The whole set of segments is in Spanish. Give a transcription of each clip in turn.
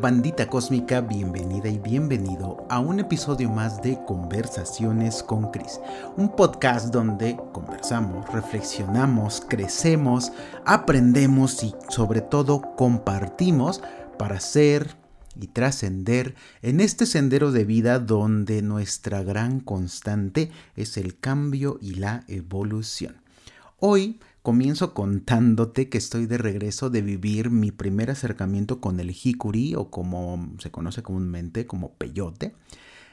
Bandita cósmica, bienvenida y bienvenido a un episodio más de Conversaciones con Chris, un podcast donde conversamos, reflexionamos, crecemos, aprendemos y sobre todo compartimos para ser y trascender en este sendero de vida donde nuestra gran constante es el cambio y la evolución. Hoy Comienzo contándote que estoy de regreso de vivir mi primer acercamiento con el jicuri o como se conoce comúnmente como peyote,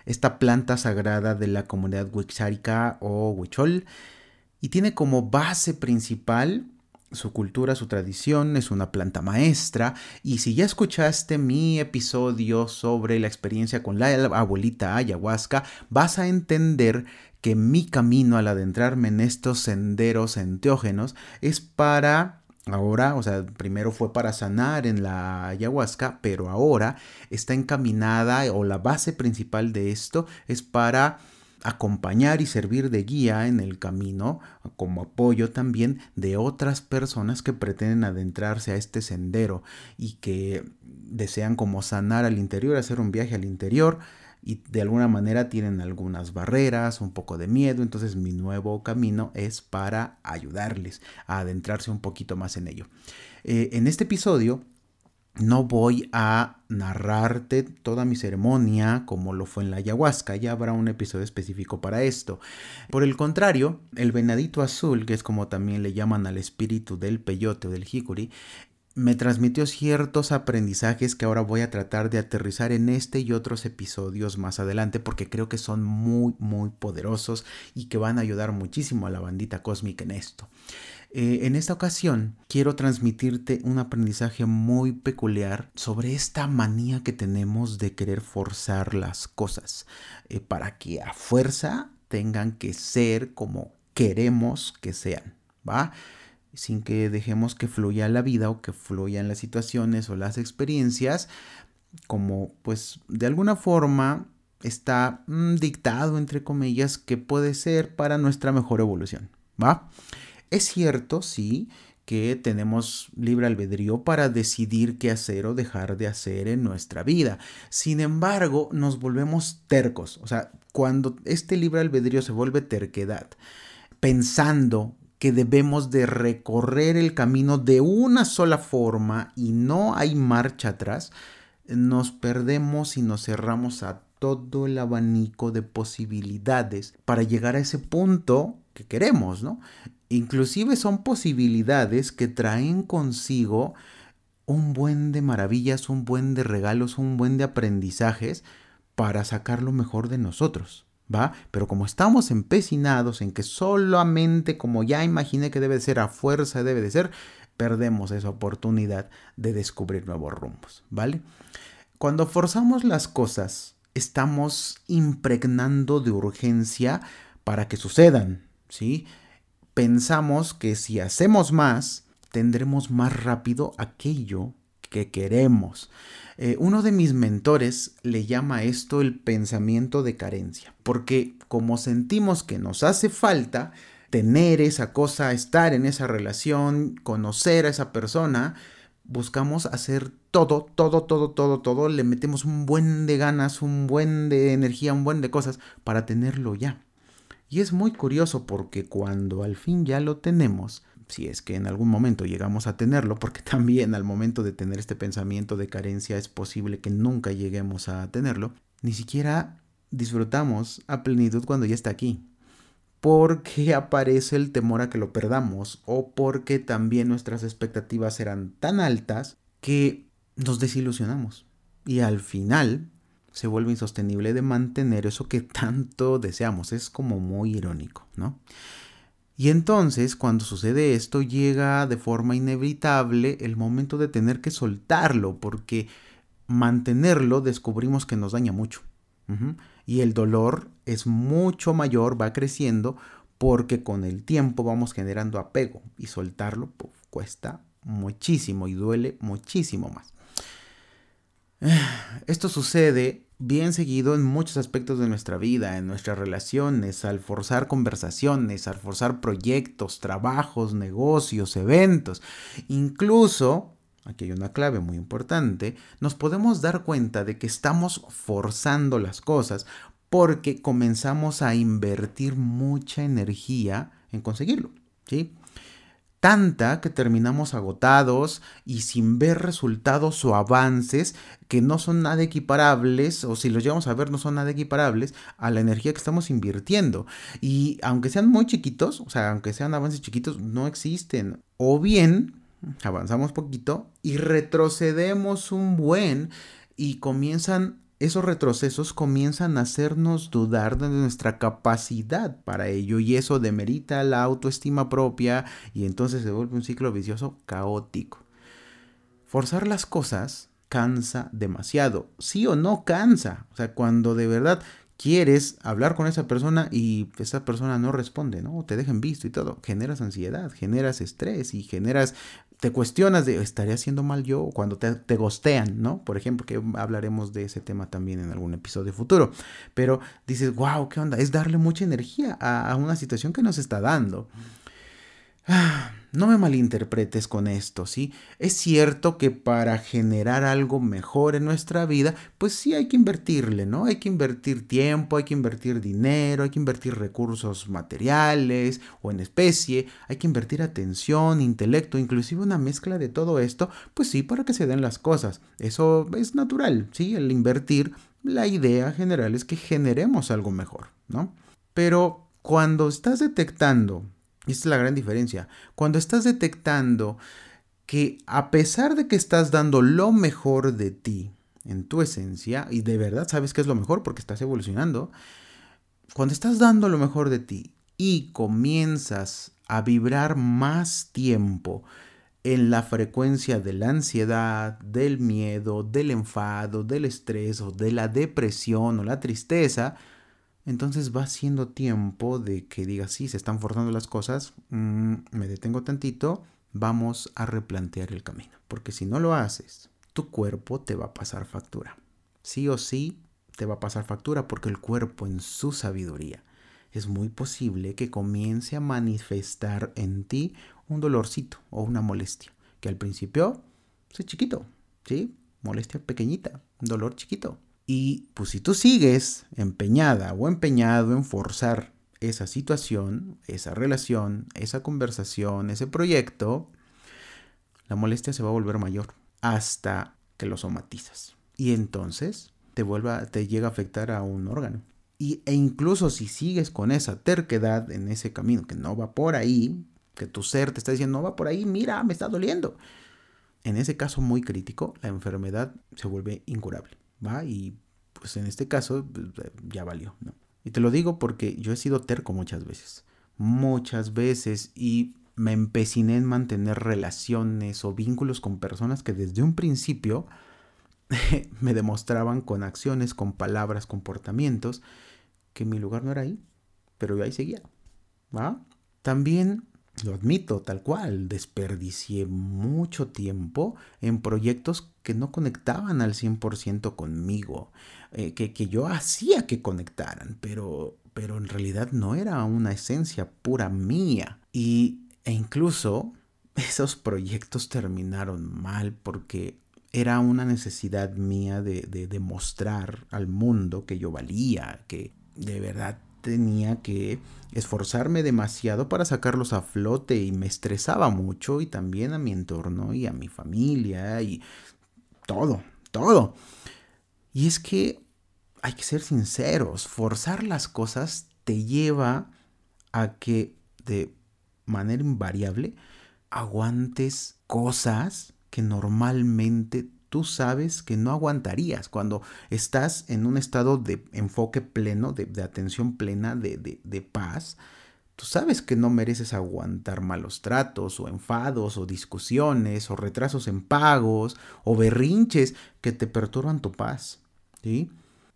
esta planta sagrada de la comunidad huixárica o huichol y tiene como base principal su cultura, su tradición, es una planta maestra. Y si ya escuchaste mi episodio sobre la experiencia con la abuelita ayahuasca, vas a entender que mi camino al adentrarme en estos senderos enteógenos es para ahora, o sea, primero fue para sanar en la ayahuasca, pero ahora está encaminada o la base principal de esto es para acompañar y servir de guía en el camino, como apoyo también de otras personas que pretenden adentrarse a este sendero y que desean como sanar al interior, hacer un viaje al interior, y de alguna manera tienen algunas barreras, un poco de miedo, entonces mi nuevo camino es para ayudarles a adentrarse un poquito más en ello. Eh, en este episodio no voy a narrarte toda mi ceremonia como lo fue en la ayahuasca, ya habrá un episodio específico para esto. Por el contrario, el venadito azul, que es como también le llaman al espíritu del peyote o del jicuri, me transmitió ciertos aprendizajes que ahora voy a tratar de aterrizar en este y otros episodios más adelante porque creo que son muy muy poderosos y que van a ayudar muchísimo a la bandita cósmica en esto. Eh, en esta ocasión quiero transmitirte un aprendizaje muy peculiar sobre esta manía que tenemos de querer forzar las cosas eh, para que a fuerza tengan que ser como queremos que sean, ¿va? sin que dejemos que fluya la vida o que fluyan las situaciones o las experiencias, como pues de alguna forma está mm, dictado, entre comillas, que puede ser para nuestra mejor evolución, ¿va? Es cierto, sí, que tenemos libre albedrío para decidir qué hacer o dejar de hacer en nuestra vida. Sin embargo, nos volvemos tercos. O sea, cuando este libre albedrío se vuelve terquedad, pensando que debemos de recorrer el camino de una sola forma y no hay marcha atrás, nos perdemos y nos cerramos a todo el abanico de posibilidades para llegar a ese punto que queremos, ¿no? Inclusive son posibilidades que traen consigo un buen de maravillas, un buen de regalos, un buen de aprendizajes para sacar lo mejor de nosotros. ¿va? Pero como estamos empecinados en que solamente como ya imaginé que debe ser, a fuerza debe de ser, perdemos esa oportunidad de descubrir nuevos rumbos, ¿vale? Cuando forzamos las cosas, estamos impregnando de urgencia para que sucedan, ¿sí? Pensamos que si hacemos más, tendremos más rápido aquello que queremos. Eh, uno de mis mentores le llama esto el pensamiento de carencia, porque como sentimos que nos hace falta tener esa cosa, estar en esa relación, conocer a esa persona, buscamos hacer todo, todo, todo, todo, todo, le metemos un buen de ganas, un buen de energía, un buen de cosas para tenerlo ya. Y es muy curioso porque cuando al fin ya lo tenemos, si es que en algún momento llegamos a tenerlo, porque también al momento de tener este pensamiento de carencia es posible que nunca lleguemos a tenerlo, ni siquiera disfrutamos a plenitud cuando ya está aquí. Porque aparece el temor a que lo perdamos o porque también nuestras expectativas eran tan altas que nos desilusionamos. Y al final se vuelve insostenible de mantener eso que tanto deseamos. Es como muy irónico, ¿no? Y entonces, cuando sucede esto, llega de forma inevitable el momento de tener que soltarlo, porque mantenerlo descubrimos que nos daña mucho. Y el dolor es mucho mayor, va creciendo, porque con el tiempo vamos generando apego y soltarlo cuesta muchísimo y duele muchísimo más. Esto sucede bien seguido en muchos aspectos de nuestra vida, en nuestras relaciones, al forzar conversaciones, al forzar proyectos, trabajos, negocios, eventos. Incluso aquí hay una clave muy importante, nos podemos dar cuenta de que estamos forzando las cosas porque comenzamos a invertir mucha energía en conseguirlo, ¿sí? Tanta que terminamos agotados y sin ver resultados o avances que no son nada equiparables, o si los llevamos a ver no son nada equiparables a la energía que estamos invirtiendo. Y aunque sean muy chiquitos, o sea, aunque sean avances chiquitos, no existen. O bien avanzamos poquito y retrocedemos un buen y comienzan esos retrocesos comienzan a hacernos dudar de nuestra capacidad para ello y eso demerita la autoestima propia y entonces se vuelve un ciclo vicioso caótico. Forzar las cosas cansa demasiado, sí o no cansa, o sea, cuando de verdad quieres hablar con esa persona y esa persona no responde, ¿no? Te dejan visto y todo. Generas ansiedad, generas estrés y generas, te cuestionas de, ¿estaría haciendo mal yo? Cuando te, te gostean, ¿no? Por ejemplo, que hablaremos de ese tema también en algún episodio futuro. Pero dices, wow, ¿qué onda? Es darle mucha energía a, a una situación que nos está dando. Ah, no me malinterpretes con esto, ¿sí? Es cierto que para generar algo mejor en nuestra vida, pues sí hay que invertirle, ¿no? Hay que invertir tiempo, hay que invertir dinero, hay que invertir recursos materiales o en especie, hay que invertir atención, intelecto, inclusive una mezcla de todo esto, pues sí, para que se den las cosas. Eso es natural, ¿sí? El invertir, la idea general es que generemos algo mejor, ¿no? Pero cuando estás detectando y esta es la gran diferencia. Cuando estás detectando que a pesar de que estás dando lo mejor de ti en tu esencia, y de verdad sabes que es lo mejor porque estás evolucionando, cuando estás dando lo mejor de ti y comienzas a vibrar más tiempo en la frecuencia de la ansiedad, del miedo, del enfado, del estrés o de la depresión o la tristeza, entonces va siendo tiempo de que digas, sí, se están forzando las cosas, mm, me detengo tantito, vamos a replantear el camino. Porque si no lo haces, tu cuerpo te va a pasar factura. Sí o sí te va a pasar factura porque el cuerpo en su sabiduría es muy posible que comience a manifestar en ti un dolorcito o una molestia, que al principio es chiquito, ¿sí? Molestia pequeñita, dolor chiquito, y pues si tú sigues empeñada o empeñado en forzar esa situación, esa relación, esa conversación, ese proyecto, la molestia se va a volver mayor hasta que lo somatizas. Y entonces te, vuelva, te llega a afectar a un órgano. Y, e incluso si sigues con esa terquedad en ese camino, que no va por ahí, que tu ser te está diciendo, no va por ahí, mira, me está doliendo. En ese caso muy crítico, la enfermedad se vuelve incurable. ¿Va? Y pues en este caso pues, ya valió, ¿no? Y te lo digo porque yo he sido terco muchas veces, muchas veces, y me empeciné en mantener relaciones o vínculos con personas que desde un principio me demostraban con acciones, con palabras, comportamientos, que mi lugar no era ahí, pero yo ahí seguía, ¿va? También lo admito, tal cual, desperdicié mucho tiempo en proyectos que no conectaban al 100% conmigo, eh, que, que, yo hacía que conectaran, pero, pero en realidad no era una esencia pura mía. Y, e incluso esos proyectos terminaron mal porque era una necesidad mía de, de demostrar al mundo que yo valía, que de verdad tenía que esforzarme demasiado para sacarlos a flote y me estresaba mucho y también a mi entorno y a mi familia y todo, todo. Y es que hay que ser sinceros, forzar las cosas te lleva a que de manera invariable aguantes cosas que normalmente tú sabes que no aguantarías cuando estás en un estado de enfoque pleno, de, atención plena, de, de, paz. Tú sabes que no mereces aguantar malos tratos o enfados o discusiones o retrasos en pagos o berrinches que te perturban tu paz. ¿sí?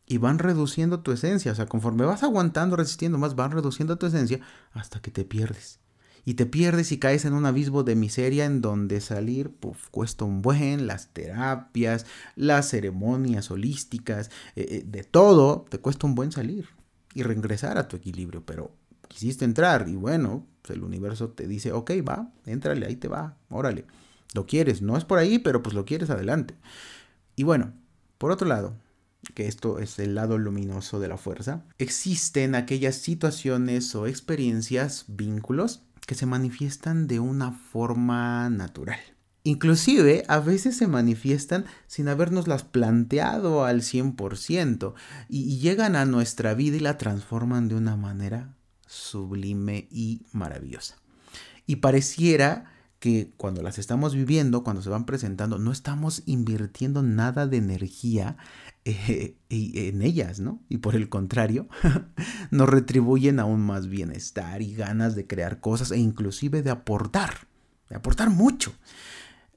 Y van reduciendo tu esencia. O sea, conforme vas aguantando, resistiendo más, van reduciendo tu esencia hasta que te pierdes y te pierdes y caes en un abismo de miseria en donde salir cuesta un buen, las terapias, las ceremonias holísticas, eh, eh, de todo, te cuesta un buen salir y regresar a tu equilibrio, pero quisiste entrar y bueno, pues el universo te dice, ok, va, éntrale, ahí te va, órale. Lo quieres, no es por ahí, pero pues lo quieres adelante. Y bueno, por otro lado, que esto es el lado luminoso de la fuerza, existen aquellas situaciones o experiencias, vínculos, que se manifiestan de una forma natural. Inclusive a veces se manifiestan sin habernoslas planteado al 100% y, y llegan a nuestra vida y la transforman de una manera sublime y maravillosa. Y pareciera que cuando las estamos viviendo, cuando se van presentando, no estamos invirtiendo nada de energía eh, en ellas, ¿no? Y por el contrario, nos retribuyen aún más bienestar y ganas de crear cosas e inclusive de aportar, de aportar mucho.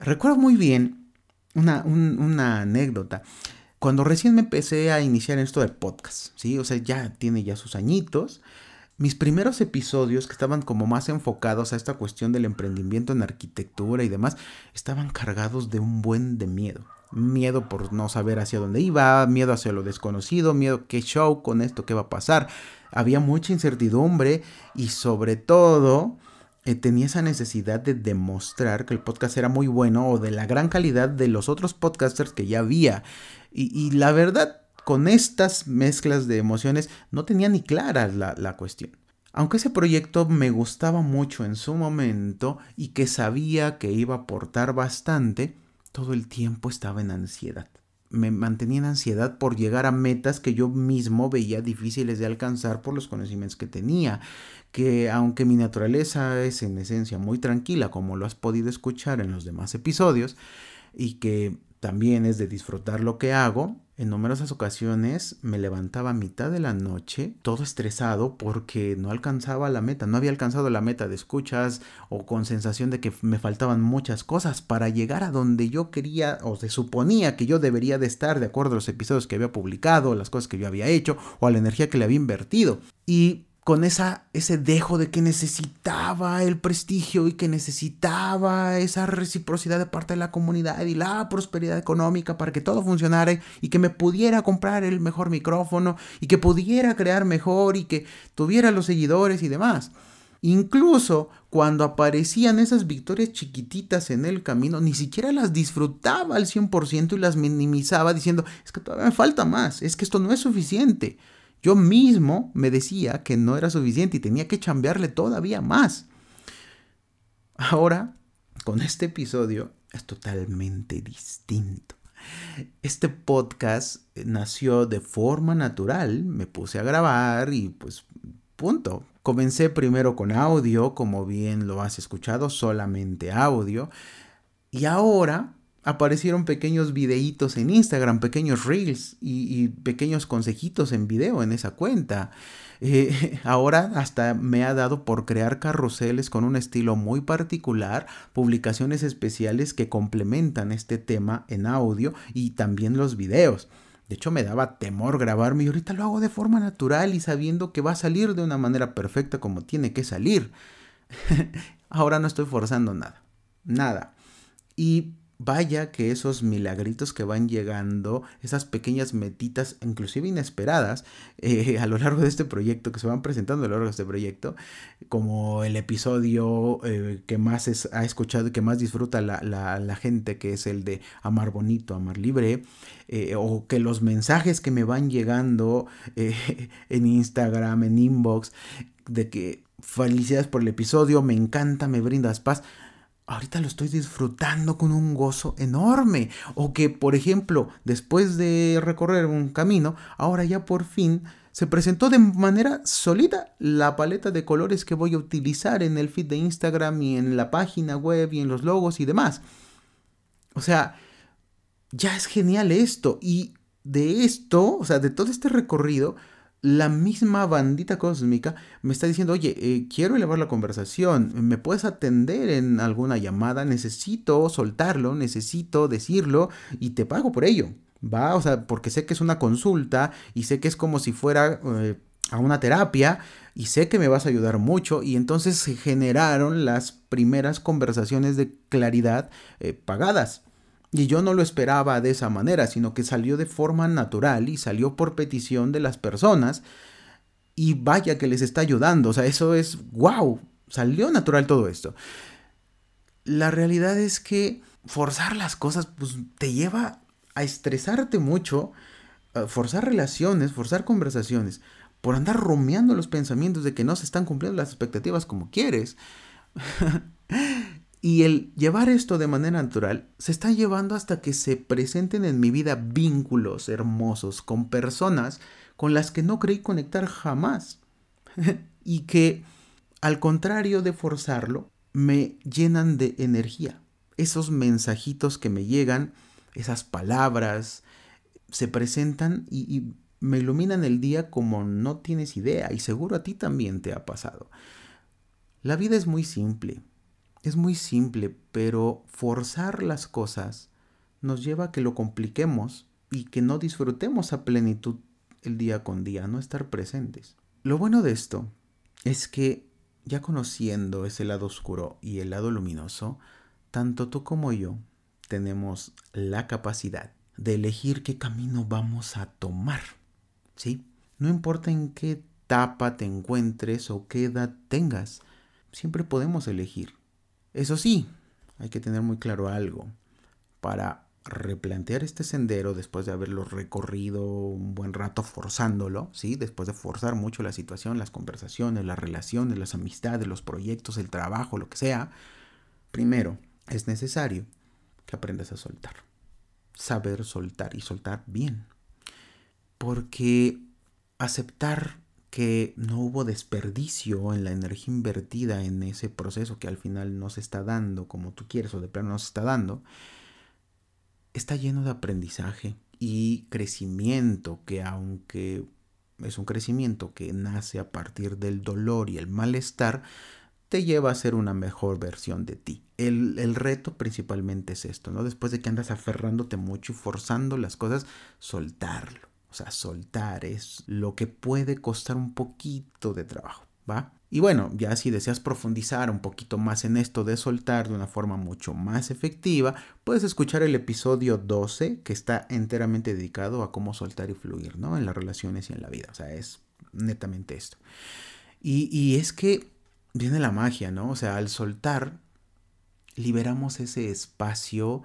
Recuerdo muy bien una, una anécdota. Cuando recién me empecé a iniciar en esto de podcast, ¿sí? O sea, ya tiene ya sus añitos. Mis primeros episodios, que estaban como más enfocados a esta cuestión del emprendimiento en arquitectura y demás, estaban cargados de un buen de miedo. Miedo por no saber hacia dónde iba, miedo hacia lo desconocido, miedo qué show con esto, qué va a pasar. Había mucha incertidumbre y sobre todo eh, tenía esa necesidad de demostrar que el podcast era muy bueno o de la gran calidad de los otros podcasters que ya había. Y, y la verdad, con estas mezclas de emociones no tenía ni clara la, cuestión. Aunque ese proyecto me gustaba mucho en su momento y que sabía que iba a aportar bastante, todo el tiempo estaba en ansiedad. Me mantenía en ansiedad por llegar a metas que yo mismo veía difíciles de alcanzar por los conocimientos que tenía, que aunque mi naturaleza es en esencia muy tranquila, como lo has podido escuchar en los demás episodios, y que también es de disfrutar lo que hago, en numerosas ocasiones me levantaba a mitad de la noche, todo estresado porque no alcanzaba la meta, no había alcanzado la meta de escuchas o con sensación de que me faltaban muchas cosas para llegar a donde yo quería o se suponía que yo debería de estar de acuerdo a los episodios que había publicado, las cosas que yo había hecho o a la energía que le había invertido. Y con esa, ese dejo de que necesitaba el prestigio y que necesitaba esa reciprocidad de parte de la comunidad y la prosperidad económica para que todo funcionara y que me pudiera comprar el mejor micrófono y que pudiera crear mejor y que tuviera los seguidores y demás. Incluso cuando aparecían esas victorias chiquititas en el camino, ni siquiera las disfrutaba al 100% y las minimizaba diciendo, es que todavía me falta más, es que esto no es suficiente. Yo mismo me decía que no era suficiente y tenía que chambearle todavía más. Ahora, con este episodio, es totalmente distinto. Este podcast nació de forma natural, me puse a grabar y pues punto. Comencé primero con audio, como bien lo has escuchado, solamente audio. Y ahora aparecieron pequeños videitos en Instagram, pequeños reels y, pequeños consejitos en video en esa cuenta. Eh, ahora hasta me ha dado por crear carruseles con un estilo muy particular, publicaciones especiales que complementan este tema en audio y también los videos. De hecho me daba temor grabarme y ahorita lo hago de forma natural y sabiendo que va a salir de una manera perfecta como tiene que salir. ahora no estoy forzando nada. Nada. Y Vaya que esos milagritos que van llegando, esas pequeñas metitas, inclusive inesperadas, eh, a lo largo de este proyecto, que se van presentando a lo largo de este proyecto, como el episodio eh, que más ha escuchado y que más disfruta la, gente, que es el de Amar Bonito, Amar Libre, eh, o que los mensajes que me van llegando en Instagram, en inbox, de que felicidades por el episodio, me encanta, me brindas paz ahorita lo estoy disfrutando con un gozo enorme. O que, por ejemplo, después de recorrer un camino, ahora ya por fin se presentó de manera sólida la paleta de colores que voy a utilizar en el feed de Instagram y en la página web y en los logos y demás. O sea, ya es genial esto. Y de esto, o sea, de todo este recorrido, la misma bandita cósmica me está diciendo, oye, eh, quiero elevar la conversación, ¿me puedes atender en alguna llamada? Necesito soltarlo, necesito decirlo y te pago por ello. Va, o sea, porque sé que es una consulta y sé que es como si fuera eh, a una terapia y sé que me vas a ayudar mucho y entonces se generaron las primeras conversaciones de claridad eh, pagadas. Y yo no lo esperaba de esa manera, sino que salió de forma natural y salió por petición de las personas. Y vaya que les está ayudando. O sea, eso es wow. Salió natural todo esto. la realidad es que forzar las cosas pues, te lleva a estresarte mucho, forzar relaciones, forzar conversaciones, por andar rumiando los pensamientos de que no se están cumpliendo las expectativas como quieres. y el llevar esto de manera natural se está llevando hasta que se presenten en mi vida vínculos hermosos con personas con las que no creí conectar jamás. y que, al contrario de forzarlo, me llenan de energía. Esos mensajitos que me llegan, esas palabras, se presentan y, me iluminan el día como no tienes idea y seguro a ti también te ha pasado. La vida es muy simple, es muy simple, pero forzar las cosas nos lleva a que lo compliquemos y que no disfrutemos a plenitud el día con día, no estar presentes. Lo bueno de esto es que ya conociendo ese lado oscuro y el lado luminoso, tanto tú como yo tenemos la capacidad de elegir qué camino vamos a tomar. ¿Sí? No importa en qué etapa te encuentres o qué edad tengas, siempre podemos elegir. Eso sí, hay que tener muy claro algo. Para replantear este sendero después de haberlo recorrido un buen rato forzándolo, ¿sí? Después de forzar mucho la situación, las conversaciones, las relaciones, las amistades, los proyectos, el trabajo, lo que sea, primero es necesario que aprendas a soltar. Saber soltar y soltar bien. Porque aceptar que no hubo desperdicio en la energía invertida en ese proceso que al final no se está dando como tú quieres o de plano no se está dando, está lleno de aprendizaje y crecimiento que aunque es un crecimiento que nace a partir del dolor y el malestar, te lleva a ser una mejor versión de ti. El, el, reto principalmente es esto, ¿no? Después de que andas aferrándote mucho y forzando las cosas, soltarlo. Sea, soltar es lo que puede costar un poquito de trabajo, ¿va? Y bueno, ya si deseas profundizar un poquito más en esto de soltar de una forma mucho más efectiva, puedes escuchar el episodio 12 que está enteramente dedicado a cómo soltar y fluir, ¿no? En las relaciones y en la vida. O sea, es netamente esto. Y, y es que viene la magia, ¿no? O sea, al soltar, liberamos ese espacio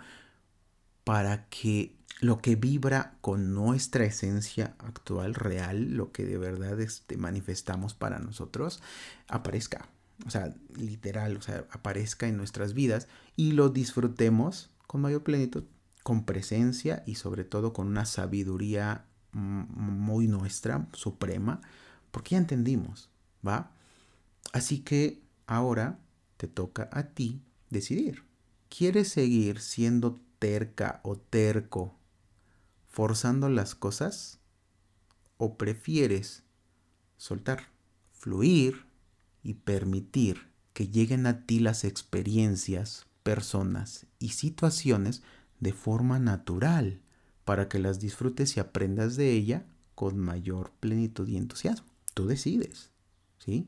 para que lo que vibra con nuestra esencia actual, real, lo que de verdad este, manifestamos para nosotros, aparezca. O sea, literal, o sea, aparezca en nuestras vidas y lo disfrutemos con mayor plenitud, con presencia y sobre todo con una sabiduría muy nuestra, suprema, porque ya entendimos, ¿va? Así que ahora te toca a ti decidir. ¿Quieres seguir siendo terca o terco forzando las cosas o prefieres soltar, fluir y permitir que lleguen a ti las experiencias, personas y situaciones de forma natural para que las disfrutes y aprendas de ella con mayor plenitud y entusiasmo. Tú decides, ¿sí?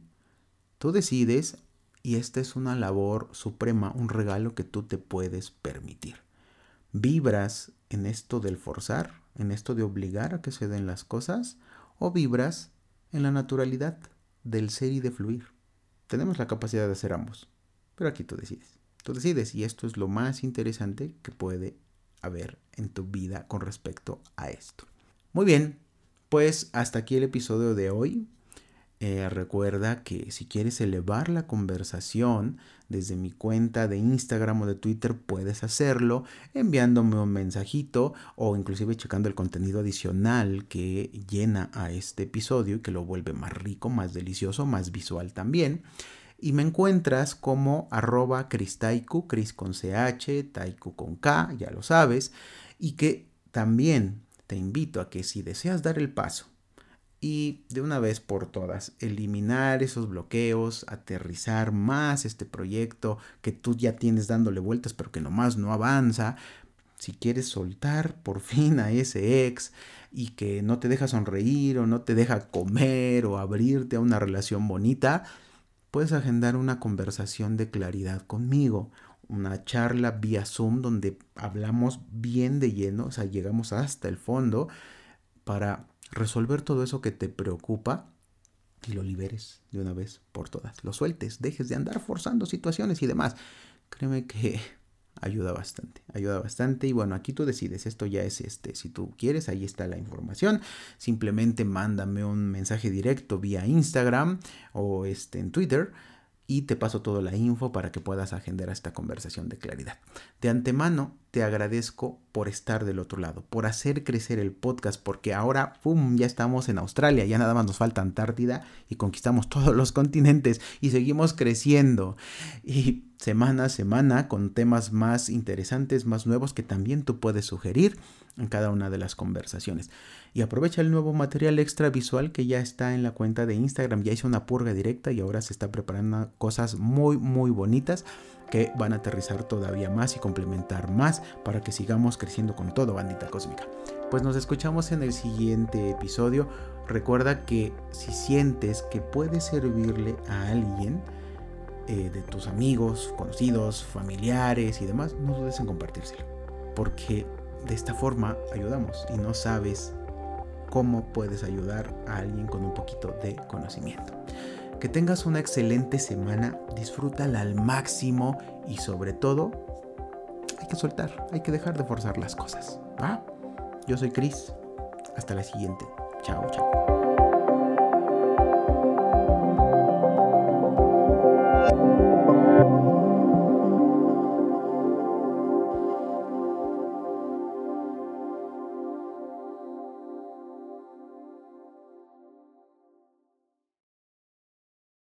Tú decides y esta es una labor suprema, un regalo que tú te puedes permitir. ¿Vibras en esto del forzar, en esto de obligar a que se den las cosas? ¿O vibras en la naturalidad del ser y de fluir? Tenemos la capacidad de hacer ambos, pero aquí tú decides. Tú decides y esto es lo más interesante que puede haber en tu vida con respecto a esto. Muy bien, pues hasta aquí el episodio de hoy. Eh, recuerda que si quieres elevar la conversación desde mi cuenta de Instagram o de Twitter, puedes hacerlo enviándome un mensajito o inclusive checando el contenido adicional que llena a este episodio y que lo vuelve más rico, más delicioso, más visual también. Y me encuentras como arroba cristaiku, cris con ch, taiku con k, ya lo sabes. Y que también te invito a que si deseas dar el paso y de una vez por todas eliminar esos bloqueos, aterrizar más este proyecto que tú ya tienes dándole vueltas pero que nomás no avanza. Si quieres soltar por fin a ese ex y que no te deja sonreír o no te deja comer o abrirte a una relación bonita, puedes agendar una conversación de claridad conmigo, una charla vía Zoom donde hablamos bien de lleno, o sea, llegamos hasta el fondo para resolver todo eso que te preocupa y lo liberes de una vez por todas. Lo sueltes, dejes de andar forzando situaciones y demás. créeme que ayuda bastante, ayuda bastante y bueno, aquí tú decides, esto ya es este, si tú quieres, ahí está la información, simplemente mándame un mensaje directo vía Instagram o este en Twitter y te paso toda la info para que puedas agendar esta conversación de claridad. De antemano, te agradezco por estar del otro lado, por hacer crecer el podcast, porque ahora, ¡pum!, ya estamos en Australia, ya nada más nos falta Antártida y conquistamos todos los continentes y seguimos creciendo. Y semana a semana con temas más interesantes, más nuevos que también tú puedes sugerir en cada una de las conversaciones. Y aprovecha el nuevo material extra visual que ya está en la cuenta de Instagram. Ya hice una purga directa y ahora se está preparando cosas muy, muy bonitas que van a aterrizar todavía más y complementar más para que sigamos creciendo con todo, bandita cósmica. Pues nos escuchamos en el siguiente episodio. Recuerda que si sientes que puede servirle a alguien, eh, de tus amigos, conocidos, familiares y demás, no dudes en compartírselo. Porque de esta forma ayudamos y no sabes cómo puedes ayudar a alguien con un poquito de conocimiento. Que tengas una excelente semana, disfrútala al máximo y sobre todo hay que soltar, hay que dejar de forzar las cosas. ¿va? Yo soy Chris. Hasta la siguiente. Chao, chao.